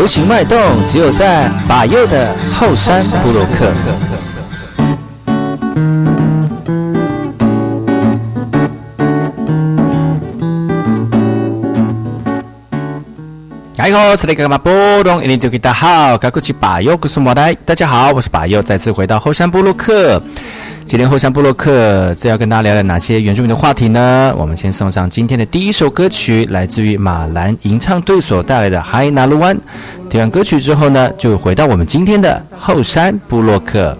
流行脉动，只有在把右的后山部落克。哎吼，是那个嘛波隆，印尼多吉大好，该过去把右古苏莫代。大家好，我是把右，再次回到后山布鲁克。今天后山布洛克，这要跟大家聊聊哪些原住民的话题呢？我们先送上今天的第一首歌曲，来自于马兰吟唱队所带来的《嗨纳鲁湾》。听完歌曲之后呢，就回到我们今天的后山布洛克。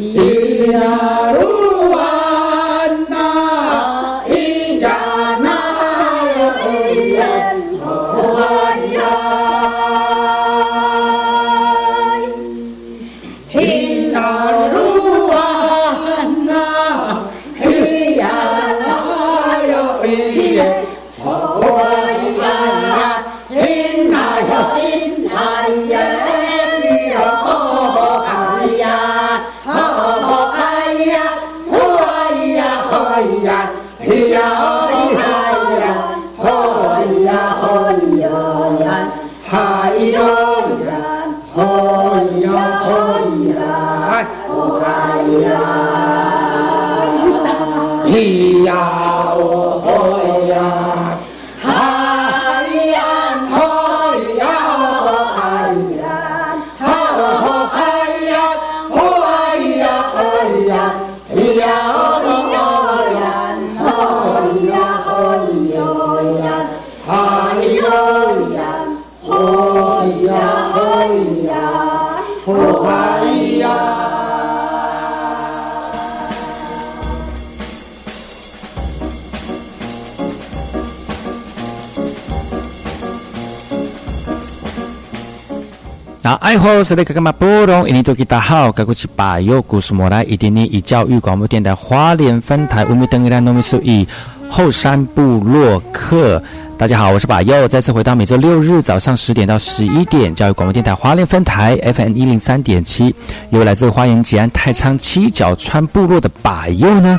那爱好是那个干嘛？波隆，印尼多吉大好，该过去把右故事莫来，一点点以教育广播电台花莲分台乌米登伊拉农民数以后山部落客。大家好，我是把右，再次回到每周六日早上十点到十一点，教育广播电台花莲分台 FM 一零三点七，由来自花莲吉安太仓七角川部落的把右呢。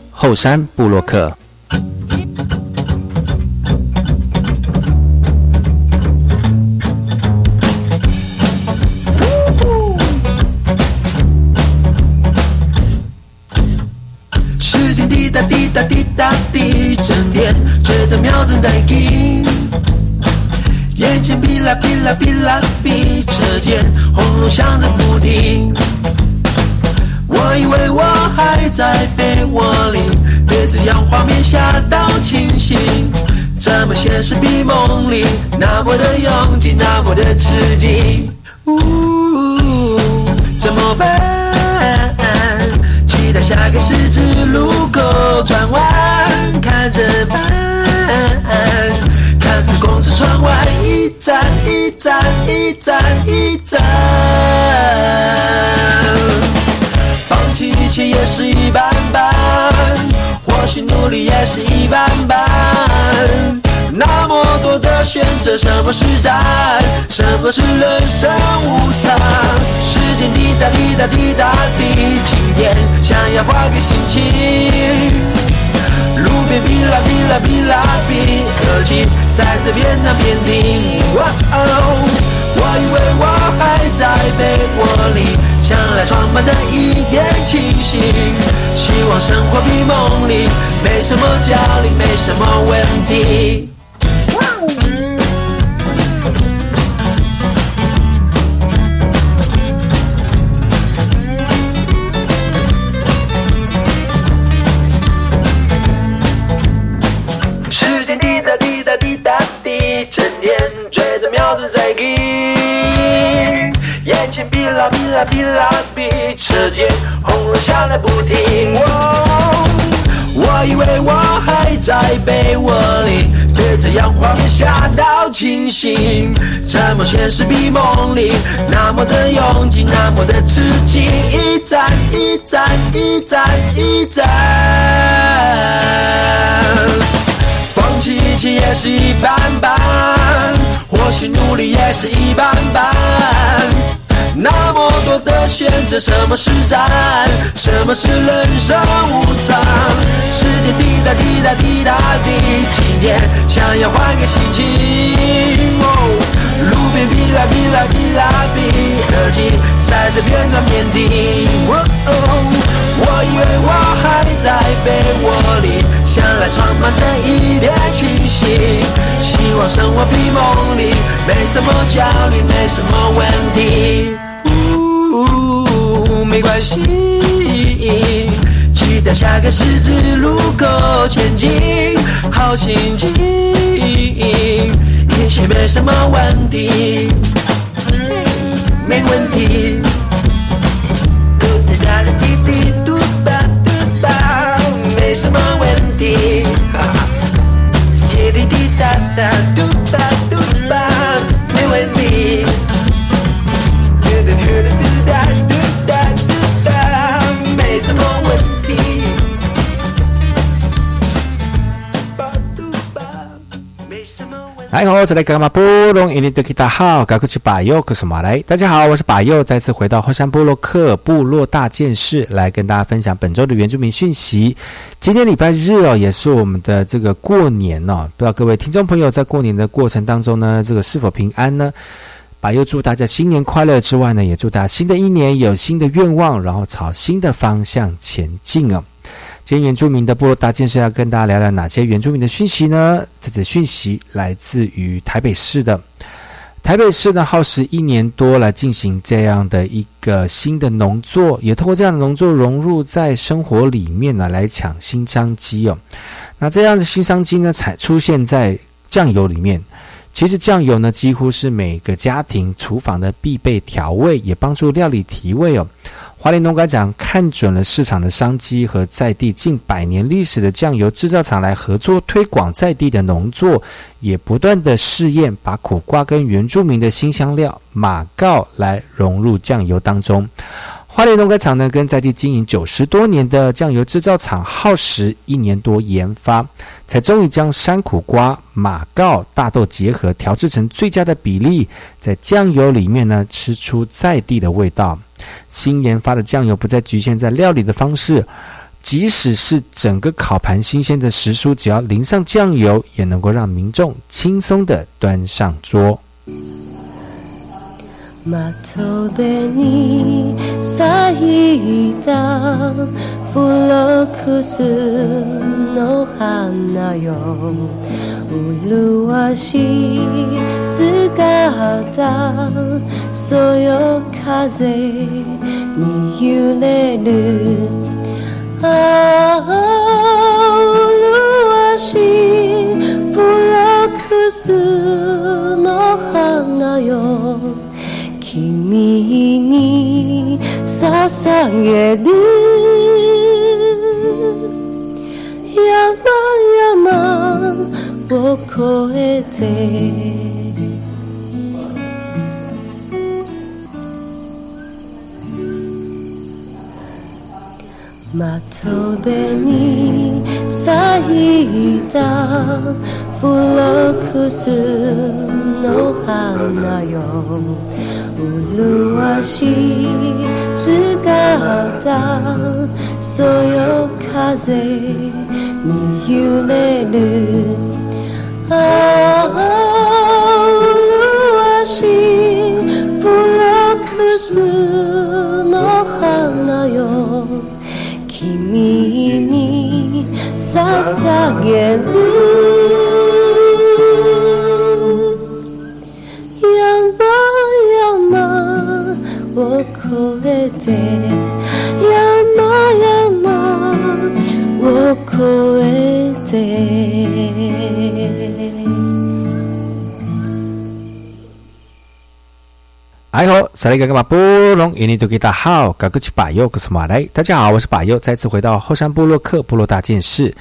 后山布洛克。时间滴答滴答滴答滴，整点，却在秒针在进。夜眼前哔啦哔啦哔啦哔，车间轰隆响着不停。我以为我还在被窝里，别这样画面吓到清醒。怎么现实比梦里那么的拥挤，那么的刺激？呜，怎么办？期待下个十字路口转弯，看着办。看着公车窗外一站一站一站一站，放弃一切也是一般般，或许努力也是一般般。那么多的选择，什么是答案？什么是人生无常？时间滴答滴答滴答滴，今天想要换个心情。路边哔啦哔啦哔啦哔，耳机塞在边唱边听。哇哦，我以为我还在被窝里，来床板的一点清醒。希望生活比梦里没什么焦虑，没什么问题。啦哔啦哔啦哔，车间轰隆响个不停。哦我以为我还在被窝里，对着阳光下到清醒。怎么现实比梦里那么的拥挤，那么的刺激？一站一站一站一站。放弃一切也是一般般，或许努力也是一般般。那么多的选择，什么是答案？什么是人生无常？时间滴答滴答滴答滴，今天想要换个心情。哦，路边哔啦哔啦哔啦哔，耳机塞在边唱边听。哦哦，我以为我还在被窝里，想来床板的一点清醒。希望生活比梦里没什么焦虑，没什么问题。呜，没关系，期待下个十字路口前进，好心情，一切没什么问题，没问题。嘟哒哒滴滴嘟哒嘟哒，没什么问题。哈哈滴滴滴答答，大家好，我是把右，再次回到后山部落克部落大件事，来跟大家分享本周的原住民讯息。今天礼拜日哦，也是我们的这个过年哦，不知道各位听众朋友在过年的过程当中呢，这个是否平安呢？把又祝大家新年快乐之外呢，也祝大家新的一年有新的愿望，然后朝新的方向前进哦。今天原住民的部落大件事要跟大家聊聊哪些原住民的讯息呢？这则讯息来自于台北市的。台北市呢，耗时一年多来进行这样的一个新的农作，也通过这样的农作融入在生活里面呢，来抢新商机哦。那这样的新商机呢，才出现在酱油里面。其实酱油呢，几乎是每个家庭厨房的必备调味，也帮助料理提味哦。华联农改长看准了市场的商机和在地近百年历史的酱油制造厂来合作推广在地的农作，也不断的试验把苦瓜跟原住民的新香料马告来融入酱油当中。花莲农改厂呢，跟在地经营九十多年的酱油制造厂耗时一年多研发，才终于将山苦瓜、马告、大豆结合，调制成最佳的比例，在酱油里面呢，吃出在地的味道。新研发的酱油不再局限在料理的方式，即使是整个烤盘新鲜的食蔬，只要淋上酱油，也能够让民众轻松的端上桌。窓辺に咲いたフロックスの花よ。麗しい姿そよ風に揺れる。ああ麗しいフロックスの花よ。に捧げる。山々を越えて。窓辺に咲いたフロックスの花よ。麗しい姿そよ風に揺れるああ麗しいフロックスの花よ君に捧げるを越えて山々を越えて哎吼，萨利格格马布隆，印尼多吉达好，嘎古奇巴尤，格斯马来。大家好，我是巴尤，再次回到后山部落克部落大件事。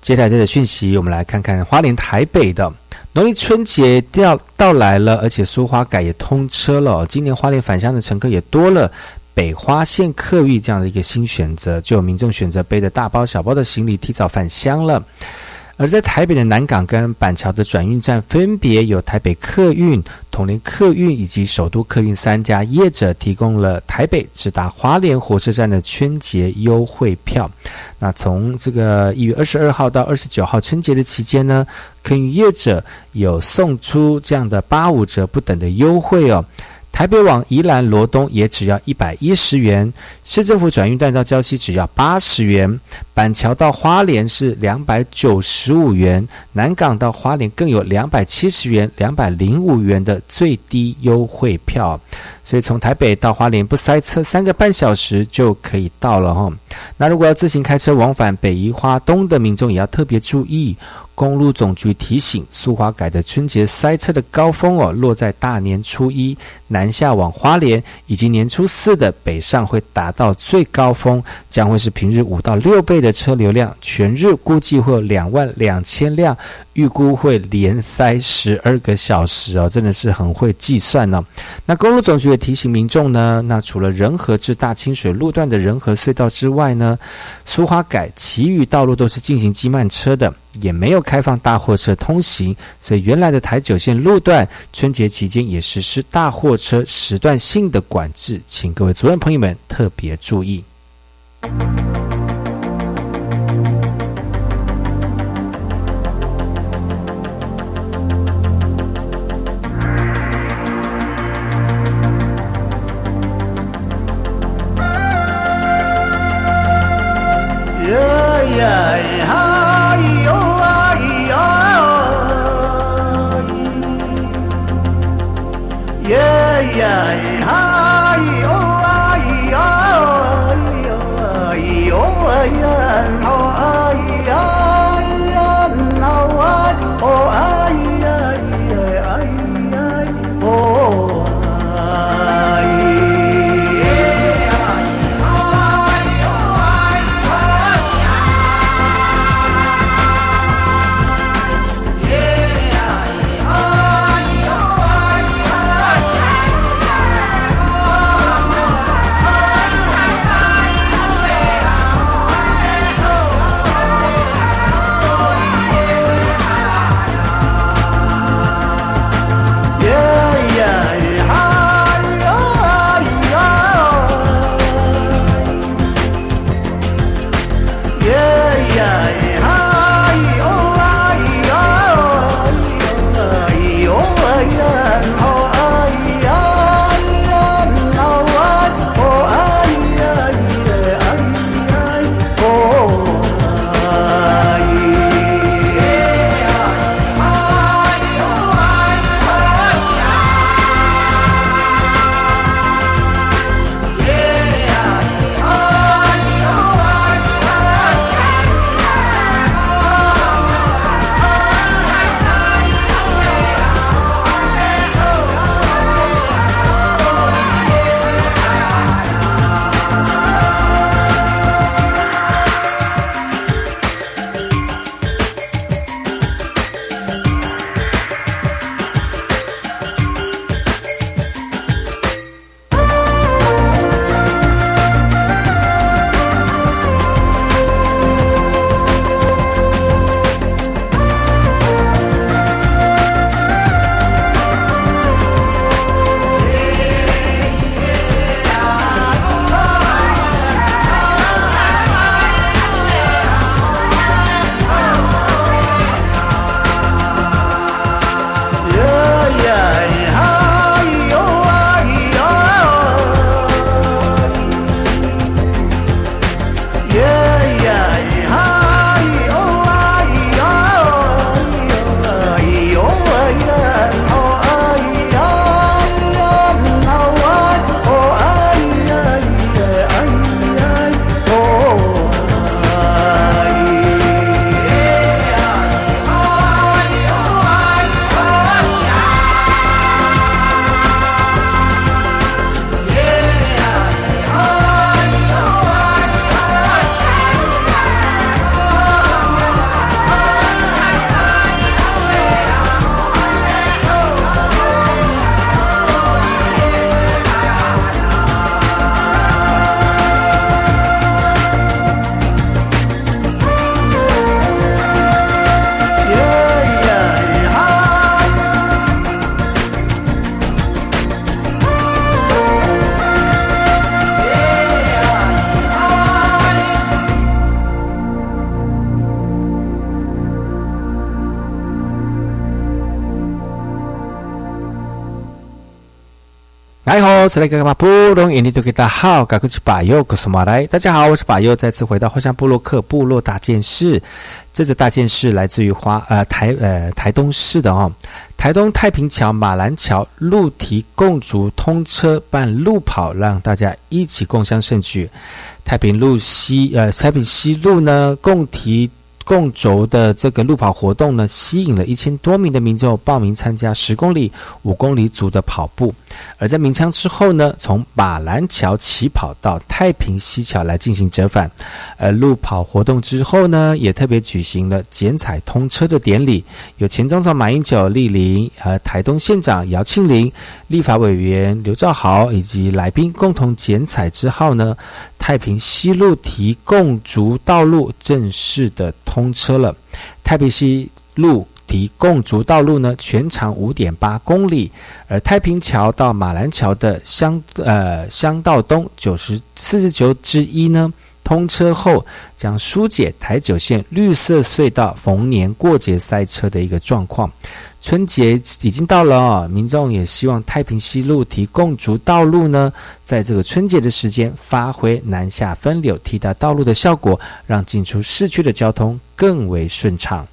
接下来这个讯息，我们来看看花莲台北的 农历春节到到来了，而且苏花改也通车了。今年花莲返乡的乘客也多了，北花线客运这样的一个新选择，就有民众选择背着大包小包的行李提早返乡了。而在台北的南港跟板桥的转运站，分别有台北客运、统联客运以及首都客运三家业者提供了台北直达花莲火车站的春节优惠票。那从这个一月二十二号到二十九号春节的期间呢，客运业者有送出这样的八五折不等的优惠哦。台北往宜兰罗东也只要一百一十元，市政府转运站到礁溪只要八十元，板桥到花莲是两百九十五元，南港到花莲更有两百七十元、两百零五元的最低优惠票，所以从台北到花莲不塞车，三个半小时就可以到了哈。那如果要自行开车往返北宜花东的民众也要特别注意。公路总局提醒，苏花改的春节塞车的高峰哦，落在大年初一南下往花莲，以及年初四的北上会达到最高峰，将会是平日五到六倍的车流量，全日估计会有两万两千辆，预估会连塞十二个小时哦，真的是很会计算呢。那公路总局也提醒民众呢，那除了仁和至大清水路段的仁和隧道之外呢，苏花改其余道路都是进行机慢车的。也没有开放大货车通行，所以原来的台九线路段春节期间也实施大货车时段性的管制，请各位族人朋友们特别注意。哎吼，是那个嘛，不容易，你都给大好，赶快去把右，告诉马来。大家好，我是把右，再次回到花山部落克部落大件事。这则大件事来自于花呃台呃台东市的哦，台东太平桥马兰桥路堤共筑通车办路跑，让大家一起共襄盛举。太平路西呃太平西路呢共提。共轴的这个路跑活动呢，吸引了一千多名的民众报名参加十公里、五公里组的跑步。而在鸣枪之后呢，从马兰桥起跑到太平西桥来进行折返。而路跑活动之后呢，也特别举行了剪彩通车的典礼，有前总统马英九莅临，和台东县长姚庆林、立法委员刘兆豪以及来宾共同剪彩之后呢，太平西路提供足道路正式的通。通车了，太平西路提供足道路呢，全长五点八公里，而太平桥到马兰桥的乡呃乡道东九十四十九之一呢，通车后将疏解台九线绿色隧道逢年过节塞车的一个状况。春节已经到了哦，民众也希望太平西路提供足道路呢，在这个春节的时间发挥南下分流、替代道路的效果，让进出市区的交通更为顺畅。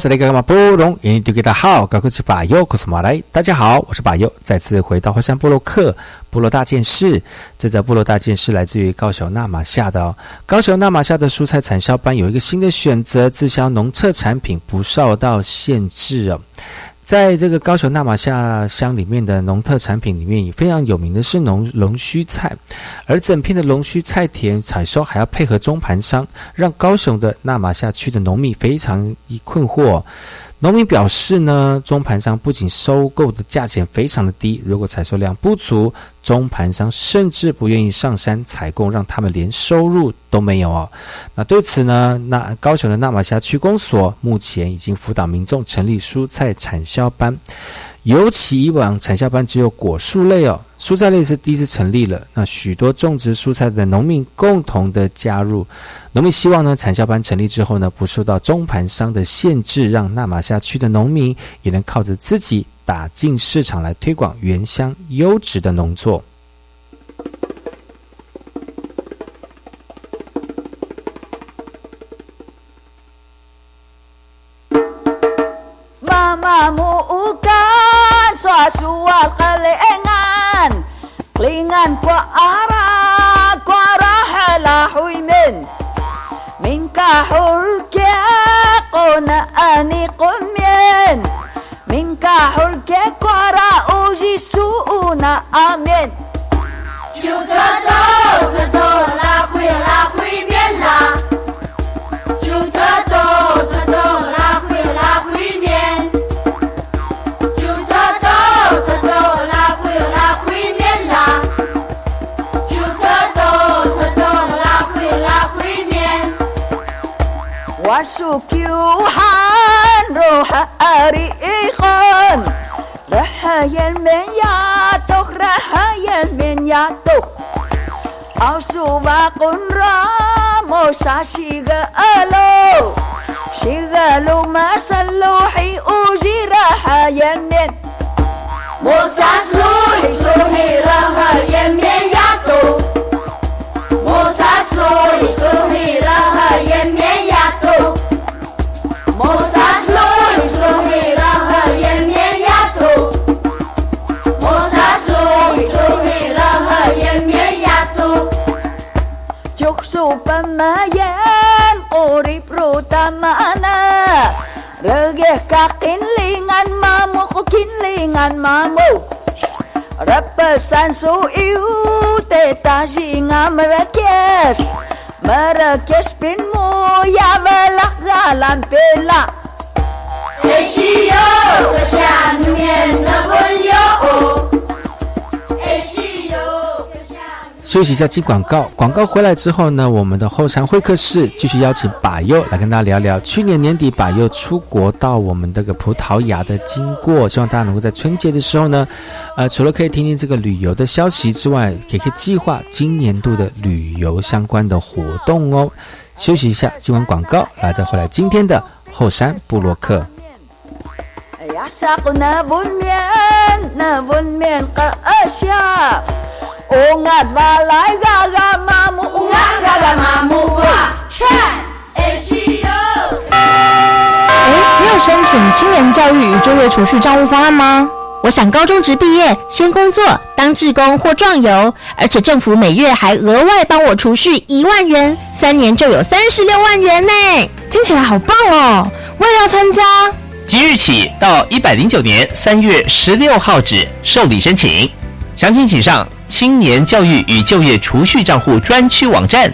这里干嘛不容易？丢给他好，高科技把右，可是马来。大家好，我是把右，再次回到火山部落克部落大件事。这则部落大件事来自于高雄纳马夏的。高雄纳马夏的蔬菜产销班有一个新的选择，自销农特产品不受到限制哦。在这个高雄纳马夏乡里面的农特产品里面，也非常有名的是龙龙须菜，而整片的龙须菜田采收还要配合中盘商，让高雄的纳马夏区的农民非常一困惑。农民表示呢，中盘商不仅收购的价钱非常的低，如果采收量不足，中盘商甚至不愿意上山采购，让他们连收入都没有哦。那对此呢，那高雄的纳马夏区公所目前已经辅导民众成立蔬菜产销班。尤其以往产销班只有果树类哦，蔬菜类是第一次成立了。那许多种植蔬菜的农民共同的加入，农民希望呢，产销班成立之后呢，不受到中盘商的限制，让纳马夏区的农民也能靠着自己打进市场来推广原乡优质的农作。suas kelingan kelingan ku arah ku arah lahui min minka hulke na ani qumyan minka hulke ku arah uji suuna amin. Yo trato, trato. عشوكي وحنروح أريخان رحايا المنياتوخ رحايا المنياتوخ أوسو باقون رامو ساشيغا ألو. شغالو ما سلوحي أوجي رحايا المن. موسى سلوحي سلوحي رحايا المنياتوخ موسى سلوحي سلوحي رحايا المنياتوخ Mozas flores lo que relaja y el mielato. Mozas flores lo que relaja y el mielato. Yo soy pemayan, ori protamana. Regeh kakinlingan mamu, kukinlingan mamu. Repesan su iu, teta singa merekias. مركش بن مويا بلغ غالان بلا Eşiyo, kaşan, yenda bulyo, 休息一下，进广告。广告回来之后呢，我们的后山会客室继续邀请把佑来跟大家聊聊去年年底把佑出国到我们这个葡萄牙的经过。希望大家能够在春节的时候呢，呃，除了可以听听这个旅游的消息之外，也可以计划今年度的旅游相关的活动哦。休息一下，进完广告，来再回来今天的后山部落客。Yasak na bunmian, na bunmian ka asya Ungat balay gaga mamu, ungat gaga mamu 劝也是有。哎，你有申请青年教育与就业储蓄账户方案吗？我想高中职毕业先工作当志工或壮游，而且政府每月还额外帮我储蓄一万元，三年就有三十六万元呢，听起来好棒哦！我也要参加。即日起到一百零九年三月十六号止受理申请，详情请上青年教育与就业储蓄账户专区网站。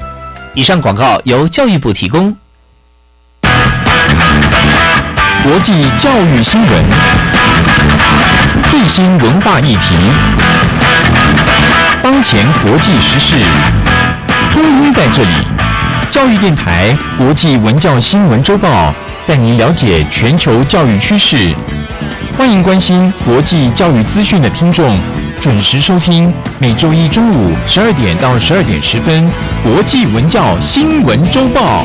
以上广告由教育部提供。国际教育新闻，最新文化议题，当前国际时事，通通在这里。教育电台国际文教新闻周报带您了解全球教育趋势。欢迎关心国际教育资讯的听众，准时收听每周一中午十二点到十二点十分国际文教新闻周报。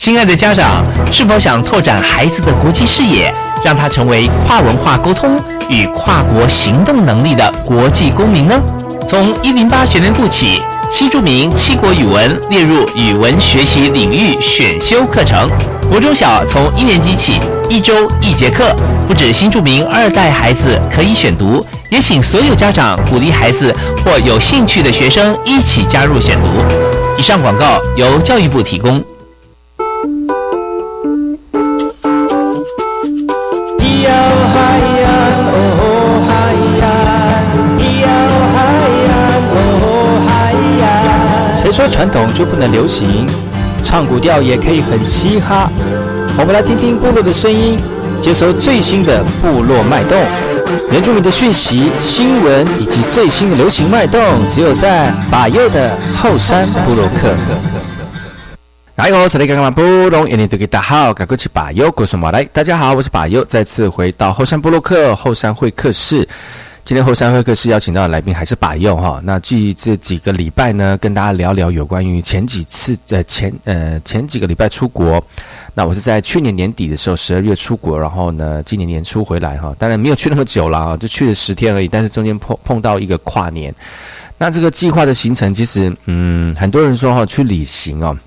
亲爱的家长，是否想拓展孩子的国际视野，让他成为跨文化沟通与跨国行动能力的国际公民呢？从一零八学年度起，新著名七国语文列入语文学习领域选修课程。国中小从一年级起，一周一节课，不止新著名二代孩子可以选读，也请所有家长鼓励孩子或有兴趣的学生一起加入选读。以上广告由教育部提供。说传统就不能流行，唱古调也可以很嘻哈。我们来听听部落的声音，接收最新的部落脉动、原住民的讯息、新闻以及最新的流行脉动，只有在把右的后山部落客。大家好，我是刚刚马布隆，印尼土著大号，赶快去把右，告诉马来。大家好，我是把右，再次回到后山部落客后山会客室。今天后山会客室邀请到的来宾还是百佑哈。那基于这几个礼拜呢，跟大家聊聊有关于前几次，在前呃前几个礼拜出国。那我是在去年年底的时候，十二月出国，然后呢今年年初回来哈。当然没有去那么久了啊，就去了十天而已。但是中间碰碰到一个跨年。那这个计划的行程其实嗯很多人说哈，去旅行哦，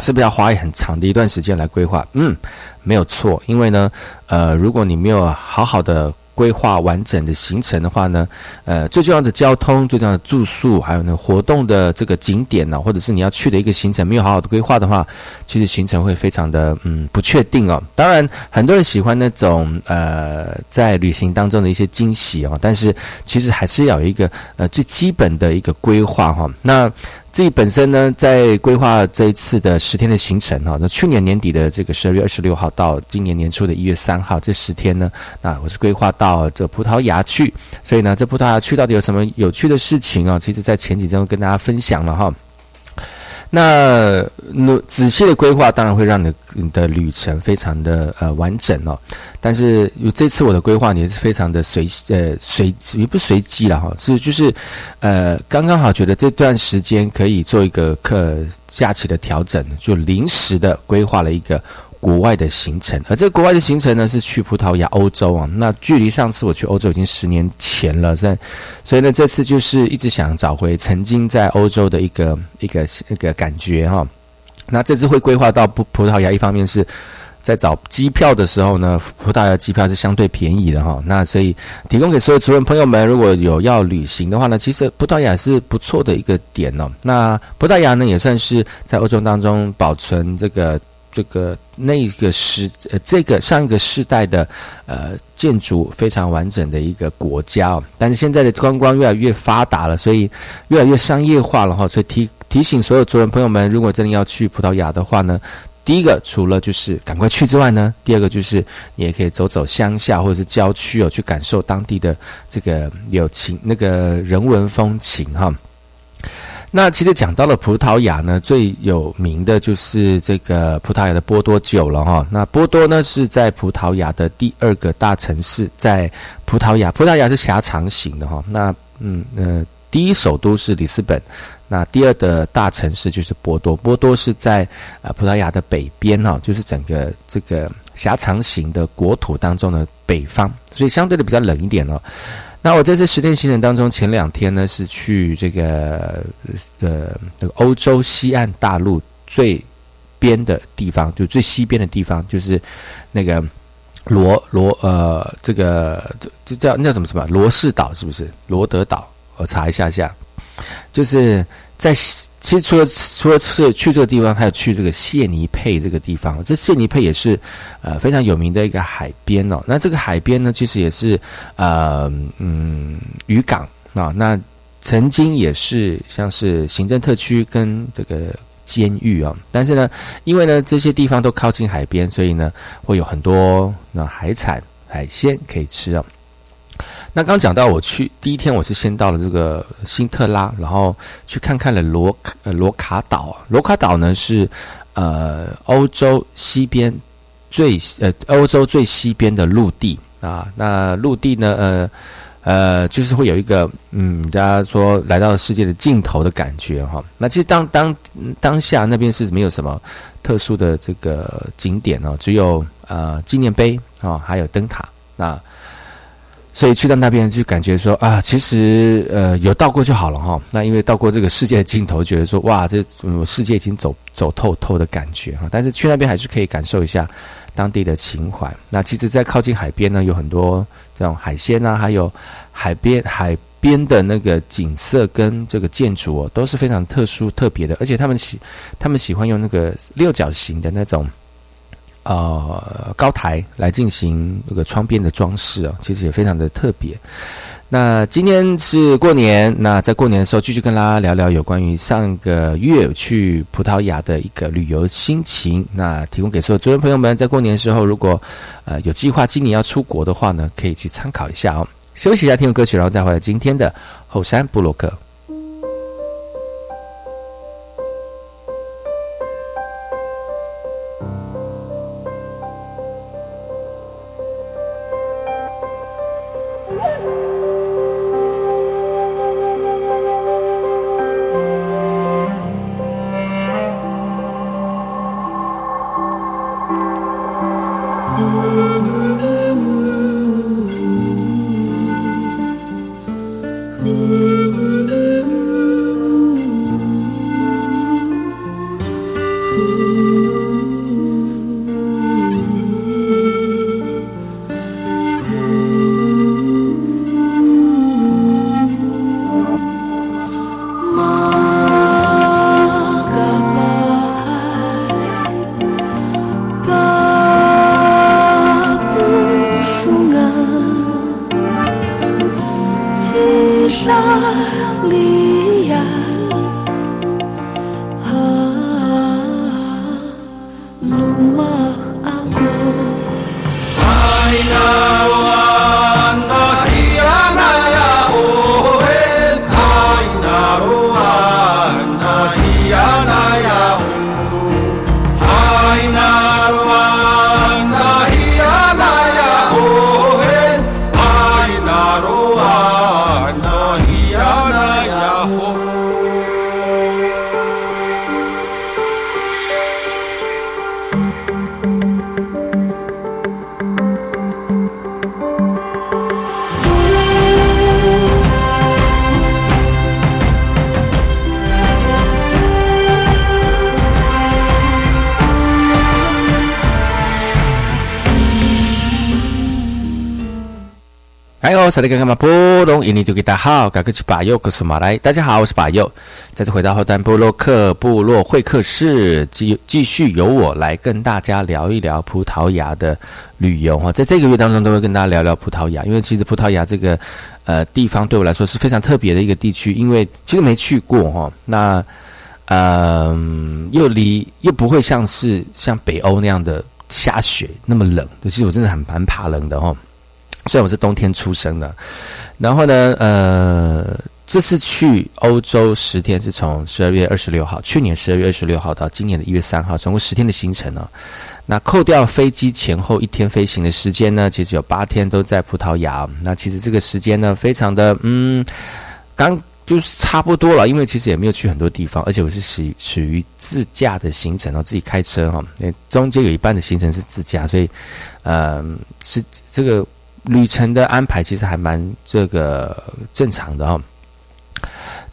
是不是要花很长的一段时间来规划？嗯，没有错。因为呢，呃，如果你没有好好的。规划完整的行程的话呢呃最重要的交通最重要的住宿还有呢活动的这个景点呢或者是你要去的一个行程没有好好的规划的话其实行程会非常的嗯不确定哦。当然很多人喜欢那种呃在旅行当中的一些惊喜哦但是其实还是要有一个呃最基本的一个规划哈。那自己本身呢在规划这一次的十天的行程哈那去年年底的这个十二月二十六号到今年年初的一月三号这十天呢那我是规划到这葡萄牙去。所以呢这葡萄牙去到底有什么有趣的事情啊？其实在前几周跟大家分享了哈。那，那仔细的规划当然会让你你的旅程非常的呃完整哦。但是有这次我的规划，你是非常的随呃随也不随机了哈。是就是呃刚刚好，觉得这段时间可以做一个课假期的调整，就临时的规划了一个。国外的行程而这个国外的行程呢是去葡萄牙欧洲啊那距离上次我去欧洲已经十年前了在所以呢这次就是一直想找回曾经在欧洲的一个一个一个感觉哈。那这次会规划到葡葡萄牙一方面是在找机票的时候呢葡萄牙机票是相对便宜的哈。那所以提供给所有主人朋友们如果有要旅行的话呢其实葡萄牙是不错的一个点哦。那葡萄牙呢也算是在欧洲当中保存这个这个那个时呃这个上一个世代的呃建筑非常完整的一个国家、哦，但是现在的观光越来越发达了，所以越来越商业化了哈、所以提提醒所有族人朋友们，如果真的要去葡萄牙的话呢。第一个，除了就是赶快去之外呢，第二个就是你也可以走走乡下或者是郊区哦，去感受当地的这个友情、那个人文风情哈。那其实讲到了葡萄牙呢，最有名的就是这个葡萄牙的波多酒了哈。那波多呢是在葡萄牙的第二个大城市，在葡萄牙，葡萄牙是狭长型的哈。那嗯呃，第一首都是里斯本，那第二的大城市就是波多。波多是在呃葡萄牙的北边哈，就是整个这个狭长型的国土当中的北方，所以相对的比较冷一点哦。那我在这十天行程当中，前两天呢是去这个呃这个欧洲西岸大陆最边的地方，就最西边的地方，就是那个罗罗呃这个这这叫那叫什么什么罗氏岛是不是罗德岛？我查一下下，就是在其实除了除了是去这个地方还有去这个谢尼佩这个地方这谢尼佩也是呃非常有名的一个海边哦那这个海边呢其实也是呃嗯渔港啊那曾经也是像是行政特区跟这个监狱啊但是呢因为呢这些地方都靠近海边所以呢会有很多那海产海鲜可以吃哦那刚讲到，我去第一天，我是先到了这个新特拉，然后去看看了罗呃罗卡岛。罗卡岛呢是呃欧洲西边最呃欧洲最西边的陆地啊。那陆地呢呃呃就是会有一个嗯大家说来到世界的尽头的感觉哈。那其实当当当下那边是没有什么特殊的这个景点哦，只有呃纪念碑啊，还有灯塔那。所以去到那边就感觉说啊其实呃有到过就好了哈。那因为到过这个世界的尽头觉得说哇这世界已经走走透透的感觉哈。但是去那边还是可以感受一下当地的情怀。那其实在靠近海边呢有很多这种海鲜呐还有海边海边的那个景色跟这个建筑哦都是非常特殊特别的。而且他们喜他们喜欢用那个六角形的那种呃高台来进行那个窗边的装饰啊，其实也非常的特别。那今天是过年，那在过年的时候继续跟大家聊聊有关于上个月去葡萄牙的一个旅游心情。那提供给所有族人朋友们，在过年的时候如果呃有计划今年要出国的话呢，可以去参考一下哦。休息一下，听个歌曲，然后再回来今天的后山布洛克。哎呦，萨利干干嘛？波隆印尼就给大家好，赶快去把右克苏马来。大家好，我是把右，再次回到后端部落克部落会客室，继继续由我来跟大家聊一聊葡萄牙的旅游哈。在这个月当中，都会跟大家聊聊葡萄牙，因为其实葡萄牙这个呃地方对我来说是非常特别的一个地区，因为其实没去过哈。那嗯、又离又不会像是像北欧那样的下雪那么冷，其实我真的很蛮怕冷的哈。虽然我是冬天出生的，然后呢，呃，这次去欧洲十天是从十二月二十六号，去年十二月二十六号到今年的一月三号，总共十天的行程呢、那扣掉飞机前后一天飞行的时间呢，其实有八天都在葡萄牙。那其实这个时间呢，非常的嗯，刚就是差不多了，因为其实也没有去很多地方，而且我是属于属于自驾的行程哦，自己开车哈、中间有一半的行程是自驾，所以呃是这个。旅程的安排其实还蛮这个正常的哦。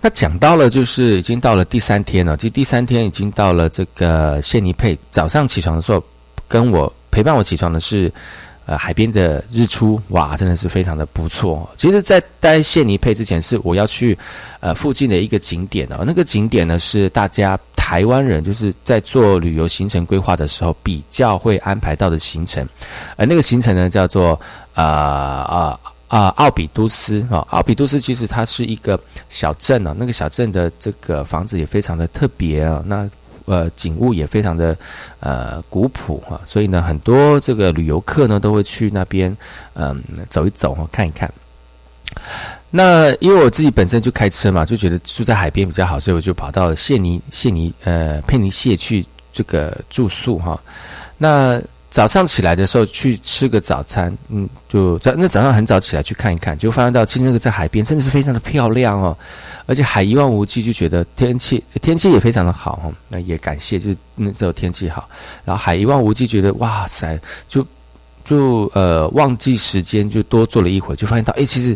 那讲到了，就是已经到了第三天了，其实第三天已经到了这个谢尼佩。早上起床的时候，跟我陪伴我起床的是呃海边的日出，哇，真的是非常的不错。其实，在待谢尼佩之前，是我要去呃附近的一个景点哦，那个景点呢是大家台湾人就是在做旅游行程规划的时候比较会安排到的行程，而那个行程呢叫做呃啊。啊，奥比都斯啊，奥比都斯其实它是一个小镇啊，那个小镇的这个房子也非常的特别啊，那呃景物也非常的呃古朴啊，所以呢，很多这个旅游客呢都会去那边嗯、走一走啊，看一看。那因为我自己本身就开车嘛，就觉得住在海边比较好，所以我就跑到谢尼谢尼呃佩尼谢去这个住宿哈。那早上起来的时候去吃个早餐，嗯，就早那早上很早起来去看一看，就发现到其实那个在海边真的是非常的漂亮哦，而且海一望无际，就觉得天气天气也非常的好哦。那也感谢就是那时候天气好，然后海一望无际，觉得哇塞，就就呃忘记时间，就多坐了一会，就发现到诶，其实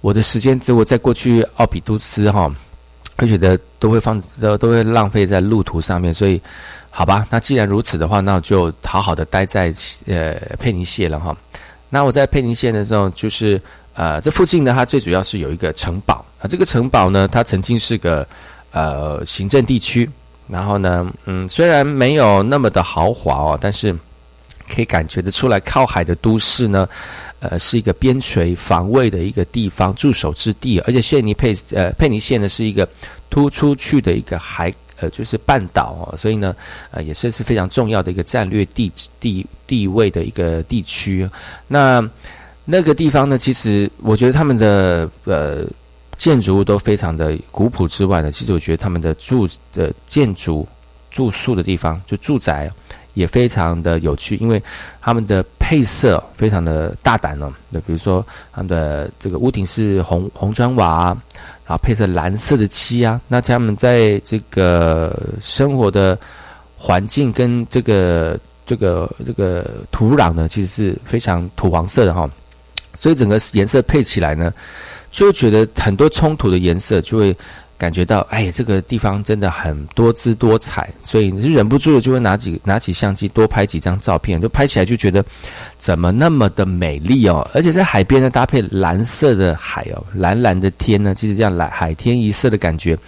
我的时间只我在过去奥比都斯哈，会觉得都会放都都会浪费在路途上面，所以。好吧，那既然如此的话，那我就好好的待在呃佩尼谢了哈。那我在佩尼县的时候，就是呃这附近呢，它最主要是有一个城堡啊。这个城堡呢，它曾经是个呃行政地区，然后呢，嗯，虽然没有那么的豪华哦，但是可以感觉得出来，靠海的都市呢，呃，是一个边陲防卫的一个地方，驻守之地。而且谢尼佩呃佩尼县呢，是一个突出去的一个海。呃，就是半岛哦，所以呢，呃，也算是非常重要的一个战略地地地位的一个地区。那那个地方呢，其实我觉得他们的呃建筑物都非常的古朴之外呢，其实我觉得他们的住的建筑住宿的地方，就住宅也非常的有趣，因为他们的配色非常的大胆哦。那比如说他们的这个屋顶是红红砖瓦。然后配着蓝色的漆啊，那他们在这个生活的环境跟这个这个这个土壤呢，其实是非常土黄色的哈，所以整个颜色配起来呢，就会觉得很多冲突的颜色就会感觉到，哎，这个地方真的很多姿多彩，所以你就忍不住就会拿起拿起相机多拍几张照片，就拍起来就觉得怎么那么的美丽哦，而且在海边呢搭配蓝色的海哦，蓝蓝的天呢，就是这样蓝海天一色的感觉，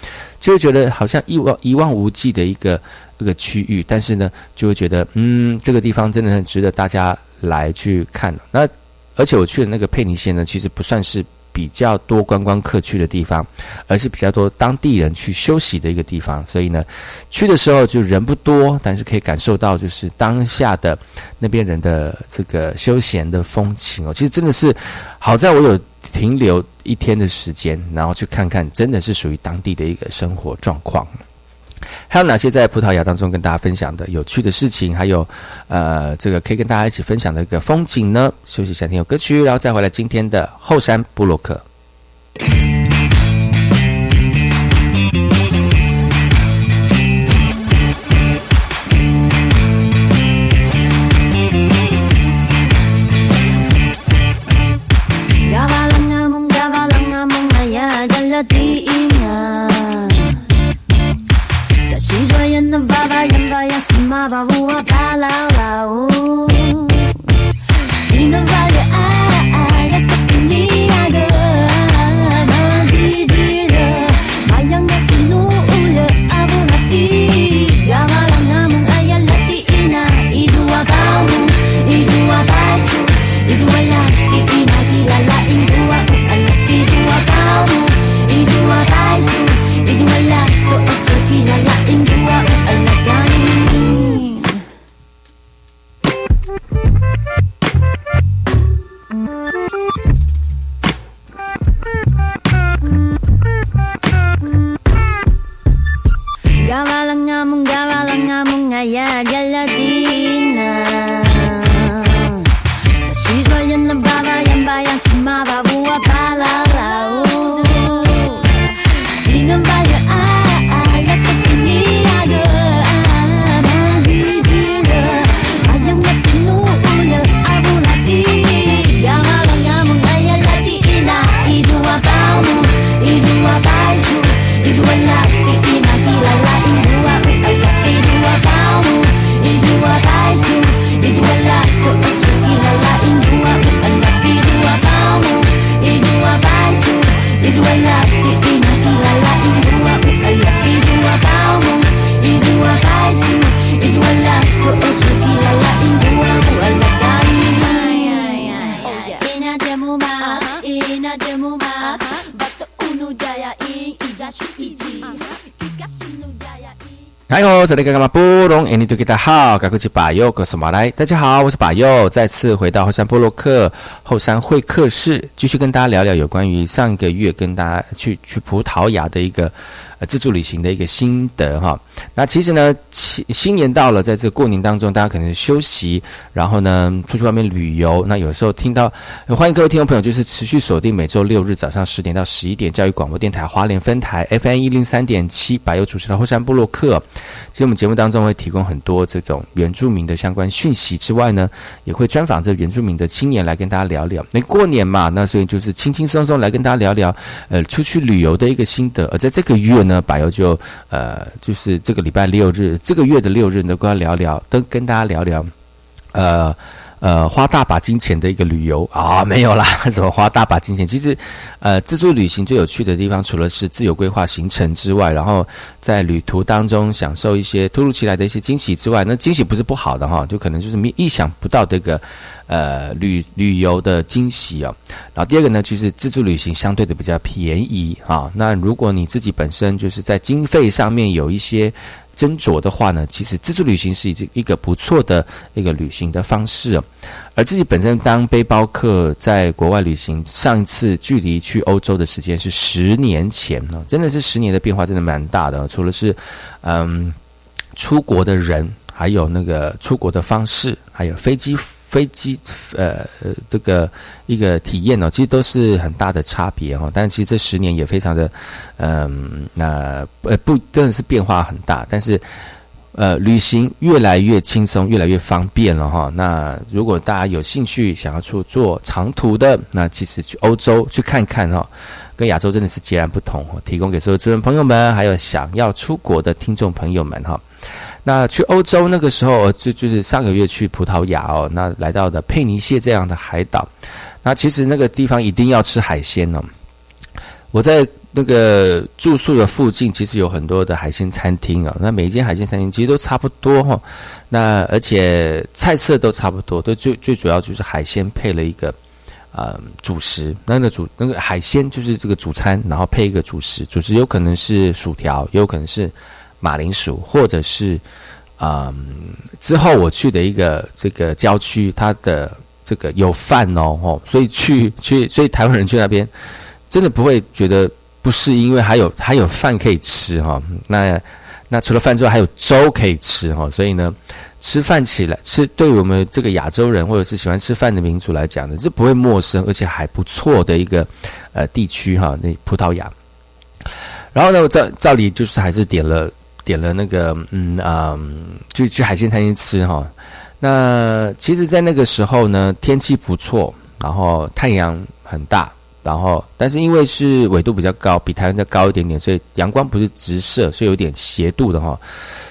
就会觉得好像一望一望无际的一个一个区域，但是呢，就会觉得嗯，这个地方真的很值得大家来去看。那而且我去的那个佩尼县呢，其实不算是比较多观光客去的地方，而是比较多当地人去休息的一个地方。所以呢，去的时候就人不多，但是可以感受到就是当下的那边人的这个休闲的风情哦。其实真的是好在我有停留一天的时间，然后去看看，真的是属于当地的一个生活状况。还有哪些在葡萄牙当中跟大家分享的有趣的事情？还有，呃，这个可以跟大家一起分享的一个风景呢？休息一下，听首歌曲，然后再回来今天的后山布洛克。baba, ooh, a bad love. Gawa nga mong gawa nga mong ngaya galatina. I. 嗨吼，这里干嘛不隆？哎，你都给他好，赶快去把右告诉马来。大家好，我是把右，再次回到后山波洛克后山会客室，继续跟大家聊聊有关于上一个月跟大家去去葡萄牙的一个呃自助旅行的一个心得哈。那其实呢，新新年到了，在这个过年当中，大家可能休息，然后呢出去外面旅游。那有时候听到，欢迎各位听众朋友，就是持续锁定每周六日早上十点到十一点，教育广播电台花莲分台 FM 一零三点七，百优主持的后山部落客。其实我们节目当中会提供很多这种原住民的相关讯息之外呢，也会专访这原住民的青年来跟大家聊聊。那过年嘛，那所以就是轻轻松松来跟大家聊聊，呃，出去旅游的一个心得。而在这个月呢，那柏油就呃，就是这个礼拜六日，这个月的六日都，跟他聊聊，都跟大家聊聊，呃。呃，花大把金钱的一个旅游啊，没有啦，怎么花大把金钱？其实，呃，自助旅行最有趣的地方，除了是自由规划行程之外，然后在旅途当中享受一些突如其来的一些惊喜之外，那惊喜不是不好的哈，就可能就是你意想不到的一个呃旅旅游的惊喜哦。然后第二个呢，就是自助旅行相对的比较便宜啊。那如果你自己本身就是在经费上面有一些斟酌的话呢，其实自助旅行是一一个不错的一个旅行的方式哦。而自己本身当背包客在国外旅行，上一次距离去欧洲的时间是十年前呢，真的是十年的变化，真的蛮大的。除了是嗯出国的人，还有那个出国的方式，还有飞机飞机呃这个一个体验哦，其实都是很大的差别哈、哦。但其实这十年也非常的嗯那呃不真的是变化很大，但是。呃，旅行越来越轻松，越来越方便了哈。那如果大家有兴趣想要出做长途的，那其实去欧洲去看看哈，跟亚洲真的是截然不同。提供给所有主人朋友们，还有想要出国的听众朋友们哈。那去欧洲那个时候，就就是上个月去葡萄牙哦，那来到的佩尼谢这样的海岛，那其实那个地方一定要吃海鲜哦。我在那个住宿的附近，其实有很多的海鲜餐厅啊。那每一间海鲜餐厅其实都差不多哈。那而且菜色都差不多，都最最主要就是海鲜配了一个呃主食，那个主那个海鲜就是这个主餐，然后配一个主食，主食有可能是薯条，也有可能是马铃薯，或者是嗯之后我去的一个这个郊区，它的这个有饭哦哦，所以去去所以台湾人去那边真的不会觉得不适应，因为还有还有饭可以吃哈、那那除了饭之外，还有粥可以吃哈、所以呢。吃饭起来吃，对我们这个亚洲人或者是喜欢吃饭的民族来讲呢，这不会陌生，而且还不错的一个呃地区哈。那葡萄牙，然后呢，照照理就是还是点了点了那个嗯啊、就去海鲜餐厅吃哈。那其实，在那个时候呢，天气不错，然后太阳很大，然后但是因为是纬度比较高，比台湾再高一点点，所以阳光不是直射，所以有点斜度的哈。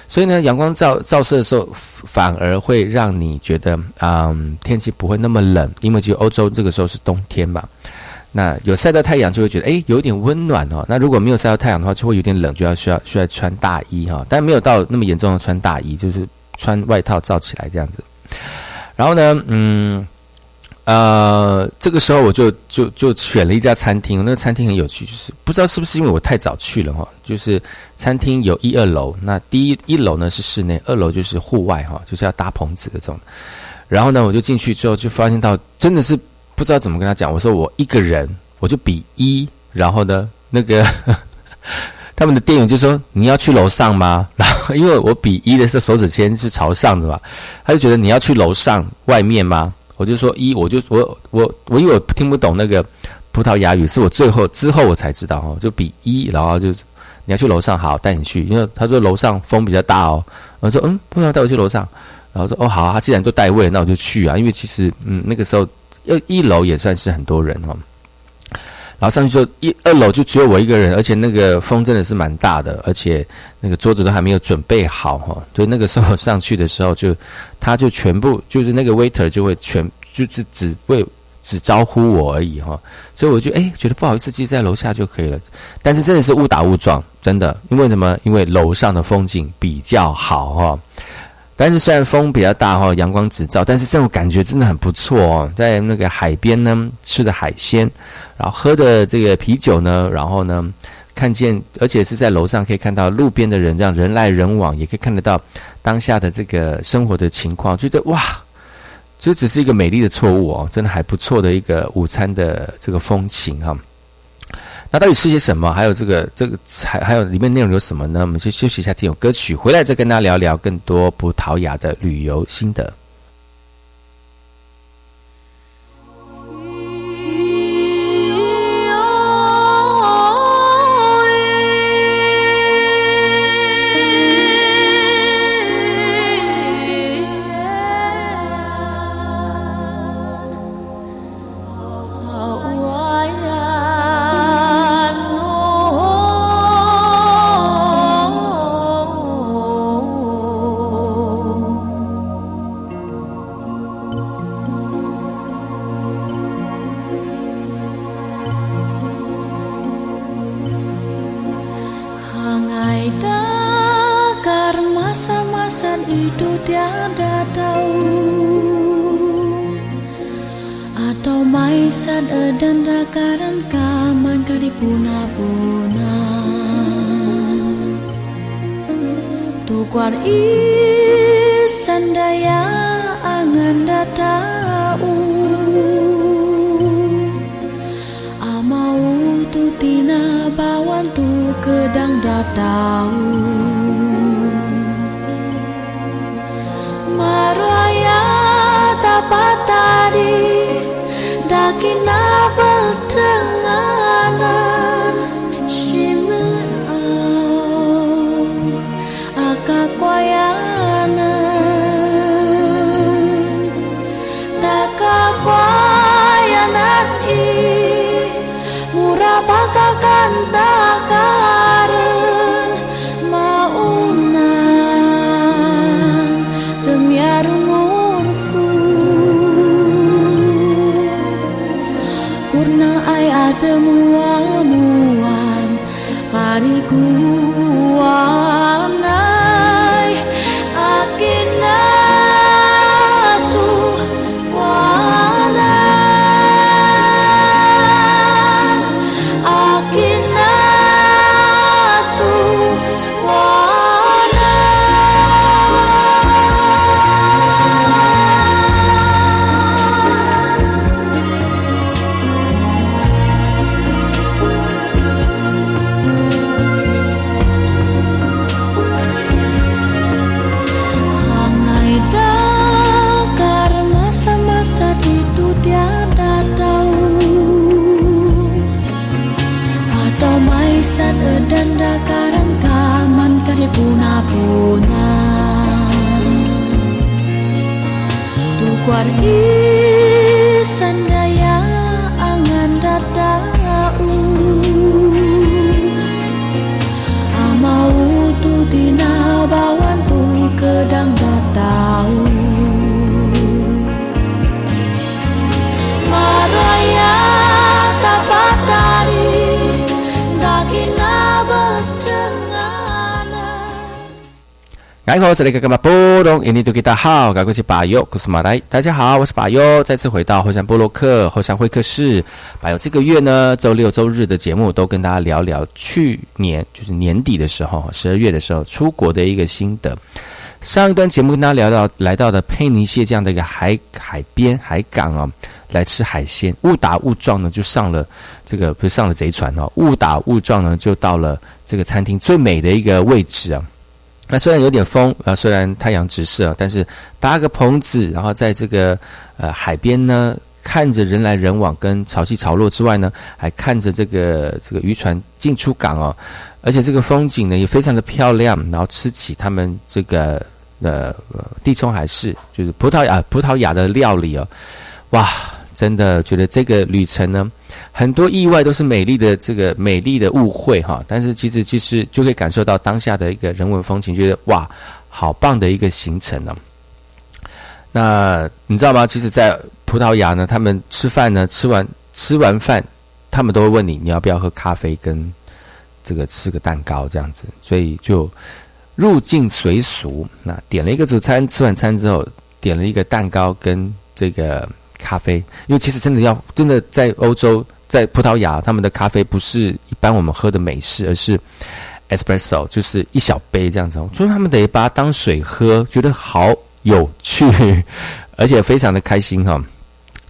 所以呢，阳光照照射的时候，反而会让你觉得，嗯，天气不会那么冷，因为其实欧洲这个时候是冬天嘛。那有晒到太阳，就会觉得，诶，有点温暖哦。那如果没有晒到太阳的话，就会有点冷，就要需要需要穿大衣哈、但没有到那么严重的穿大衣，就是穿外套罩起来这样子。然后呢，嗯。呃，这个时候我就就就选了一家餐厅，那个餐厅很有趣，就是不知道是不是因为我太早去了哈，就是餐厅有一二楼，那第一一楼呢是室内，二楼就是户外哈，就是要搭棚子的这种。然后呢，我就进去之后就发现到真的是不知道怎么跟他讲，我说我一个人，我就比一，然后呢，那个 他们的店员就说你要去楼上吗？然后因为我比一的时候手指尖是朝上的嘛，他就觉得你要去楼上外面吗？我就说一，我就我我我因为我听不懂那个葡萄牙语，是我最后之后我才知道哦，就比一，然后就你要去楼上，好带你去，因为他说楼上风比较大哦，我说嗯，不要带我去楼上，然后说哦好啊，他既然都带位，那我就去啊，因为其实嗯那个时候呃一楼也算是很多人哦。然后上去就一二楼就只有我一个人，而且那个风真的是蛮大的，而且那个桌子都还没有准备好哈，所以那个时候上去的时候就，他就全部就是那个 waiter 就会全就是只会只招呼我而已哈，所以我就哎觉得不好意思，其实在楼下就可以了，但是真的是误打误撞，真的，因为什么？因为楼上的风景比较好哈。但是虽然风比较大哈，阳光直照，但是这种感觉真的很不错哦。在那个海边呢，吃的海鲜，然后喝的这个啤酒呢，然后呢，看见，而且是在楼上可以看到路边的人，这样人来人往，也可以看得到当下的这个生活的情况，觉得哇，这只是一个美丽的错误哦，真的还不错的一个午餐的这个风情哈。那到底是些什么？还有这个这个还还有里面内容有什么呢？我们先休息一下，听首歌曲，回来再跟大家聊聊更多葡萄牙的旅游心得。哎，好，是那个干嘛不懂，印尼都给大好，赶过去巴友，古斯马来，大家好，我是巴友，再次回到后山波洛克后山会客室。巴友这个月呢，周六周日的节目都跟大家聊聊去年就是年底的时候，十二月的时候出国的一个心得。上一段节目跟大家聊到来到的佩尼谢这样的一个海海边海港哦，来吃海鲜，误打误撞呢就上了这个不是上了贼船哦，误打误撞呢就到了这个餐厅最美的一个位置啊。那虽然有点风啊，虽然太阳直射，但是搭个棚子，然后在这个呃海边呢，看着人来人往跟潮起潮落之外呢，还看着这个这个渔船进出港哦，而且这个风景呢也非常的漂亮，然后吃起他们这个呃地中海式就是葡萄牙葡萄牙的料理哦，哇，真的觉得这个旅程呢。很多意外都是美丽的这个美丽的误会哈，但是其实其实就可以感受到当下的一个人文风情，觉得哇，好棒的一个行程呢、那你知道吗？其实，在葡萄牙呢，他们吃饭呢，吃完吃完饭，他们都会问你你要不要喝咖啡跟这个吃个蛋糕这样子，所以就入境随俗。那点了一个主餐，吃完餐之后，点了一个蛋糕跟这个咖啡，因为其实真的要真的在欧洲，在葡萄牙，他们的咖啡不是一般我们喝的美式，而是 espresso，就是一小杯这样子。所以他们得把它当水喝，觉得好有趣，而且非常的开心哈。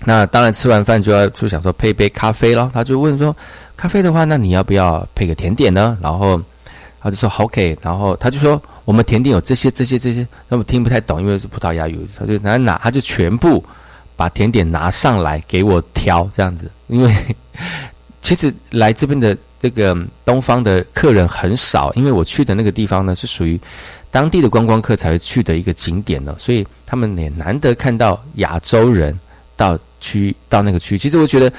那当然吃完饭就要就想说配杯咖啡咯，他就问说，咖啡的话，那你要不要配个甜点呢？然后他就说 OK，然后他就说我们甜点有这些这些这些，那我听不太懂，因为是葡萄牙语，他就拿拿他就全部。把甜点拿上来给我挑，这样子，因为 其实来这边的这个东方的客人很少，因为我去的那个地方呢是属于当地的观光客才会去的一个景点呢，所以他们也难得看到亚洲人到区到那个区。其实我觉得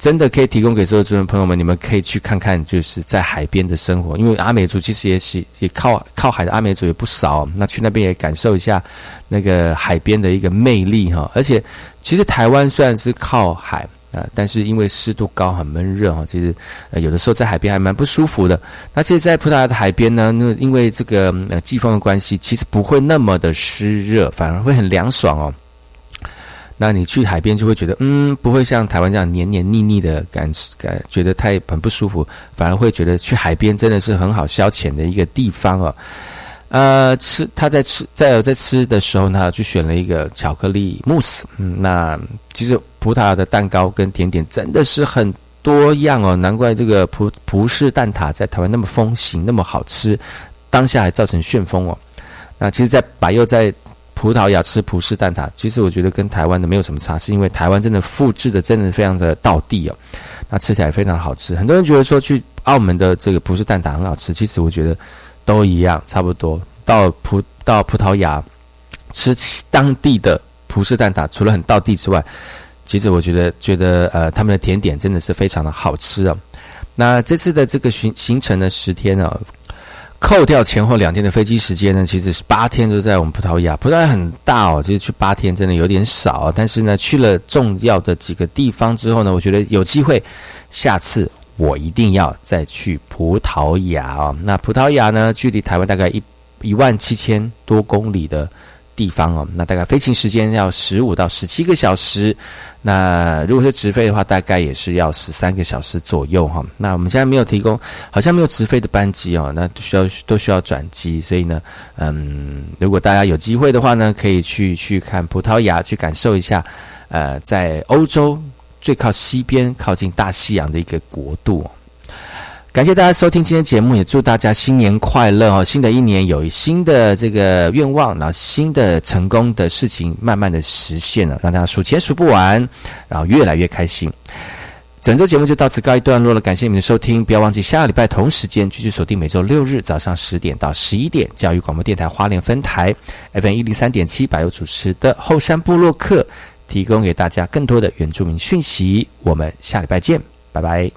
真的可以提供给所有族人朋友们，你们可以去看看，就是在海边的生活，因为阿美族其实也是也靠靠海的阿美族也不少，那去那边也感受一下那个海边的一个魅力哈，而且。其实台湾虽然是靠海啊，但是因为湿度高很闷热哈，其实有的时候在海边还蛮不舒服的。那其实，在葡萄牙的海边呢，那因为这个季风的关系，其实不会那么的湿热，反而会很凉爽哦。那你去海边就会觉得，嗯，不会像台湾这样黏黏腻腻的感感，觉得太很不舒服，反而会觉得去海边真的是很好消遣的一个地方哦。呃，吃他在吃在在吃的时候呢，就选了一个巧克力慕斯。嗯，那其实葡萄牙的蛋糕跟甜点真的是很多样哦，难怪这个葡葡式蛋挞在台湾那么风行，那么好吃，当下还造成旋风哦。那其实，在百佑在葡萄牙吃葡式蛋挞，其实我觉得跟台湾的没有什么差，是因为台湾真的复制的真的非常的到地哦，那吃起来非常好吃。很多人觉得说去澳门的这个葡式蛋挞很好吃，其实我觉得。都一样，差不多。到葡到葡萄牙吃当地的葡式蛋挞，除了很道地之外，其实我觉得觉得呃，他们的甜点真的是非常的好吃哦。那这次的这个行行程呢，十天啊，扣掉前后两天的飞机时间呢，其实是八天都在我们葡萄牙。葡萄牙很大哦，其实去八天真的有点少。但是呢，去了重要的几个地方之后呢，我觉得有机会下次。我一定要再去葡萄牙哦！那葡萄牙呢，距离台湾大概一一万七千多公里的地方哦，那大概飞行时间要十五到十七个小时。那如果是直飞的话，大概也是要十三个小时左右哈。那我们现在没有提供，好像没有直飞的班机哦，那需要都需要转机。所以呢，嗯，如果大家有机会的话呢，可以去去看葡萄牙，去感受一下，呃，在欧洲。最靠西边、靠近大西洋的一个国度，感谢大家收听今天节目，也祝大家新年快乐哦！新的一年有新的这个愿望，然后新的成功的事情慢慢的实现了，让大家数钱数不完，然后越来越开心。整周节目就到此告一段落了，感谢你们的收听，不要忘记下个礼拜同时间继续锁定每周六日早上十点到十一点教育广播电台花莲分台 FM 一零三点七百优主持的后山部落客，提供给大家更多的原住民讯息。我们下礼拜见，拜拜。